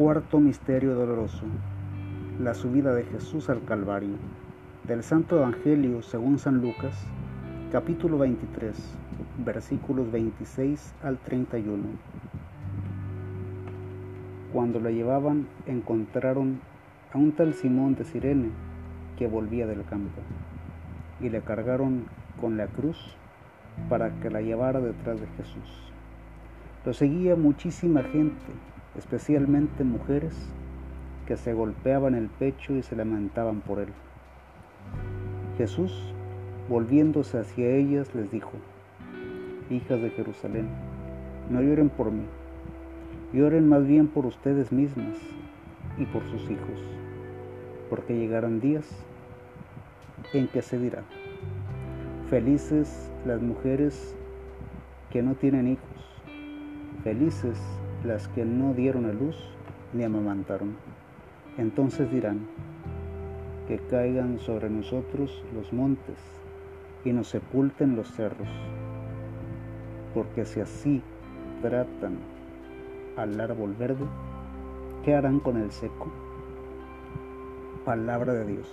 Cuarto Misterio Doloroso. La subida de Jesús al Calvario. Del Santo Evangelio según San Lucas, capítulo 23, versículos 26 al 31. Cuando la llevaban, encontraron a un tal Simón de Sirene que volvía del campo, y le cargaron con la cruz para que la llevara detrás de Jesús. Lo seguía muchísima gente especialmente mujeres que se golpeaban el pecho y se lamentaban por él. Jesús, volviéndose hacia ellas, les dijo, Hijas de Jerusalén, no lloren por mí, lloren más bien por ustedes mismas y por sus hijos, porque llegarán días en que se dirá, felices las mujeres que no tienen hijos, felices las que no dieron a luz ni amamantaron. Entonces dirán, que caigan sobre nosotros los montes y nos sepulten los cerros, porque si así tratan al árbol verde, ¿qué harán con el seco? Palabra de Dios.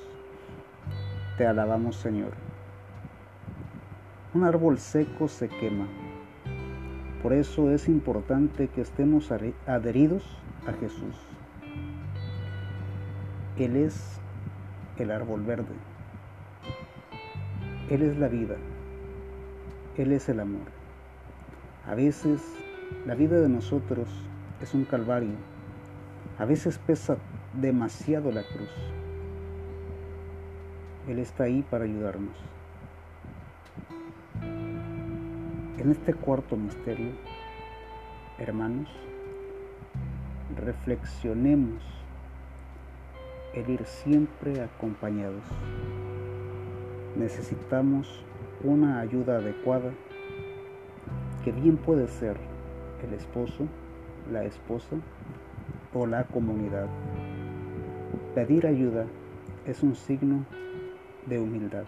Te alabamos Señor. Un árbol seco se quema por eso es importante que estemos adheridos a Jesús. Él es el árbol verde. Él es la vida. Él es el amor. A veces la vida de nosotros es un calvario. A veces pesa demasiado la cruz. Él está ahí para ayudarnos. En este cuarto misterio, hermanos, reflexionemos el ir siempre acompañados. Necesitamos una ayuda adecuada que bien puede ser el esposo, la esposa o la comunidad. Pedir ayuda es un signo de humildad.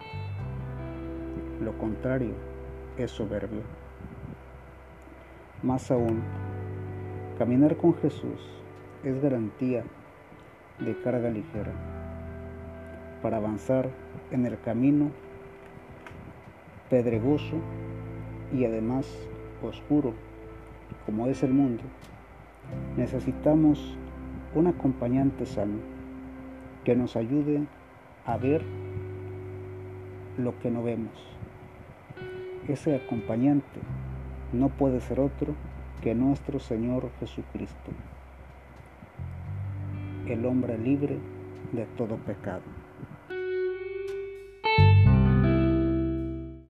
Lo contrario es soberbio. Más aún, caminar con Jesús es garantía de carga ligera para avanzar en el camino pedregoso y además oscuro como es el mundo. Necesitamos un acompañante sano que nos ayude a ver lo que no vemos. Ese acompañante no puede ser otro que nuestro Señor Jesucristo, el hombre libre de todo pecado.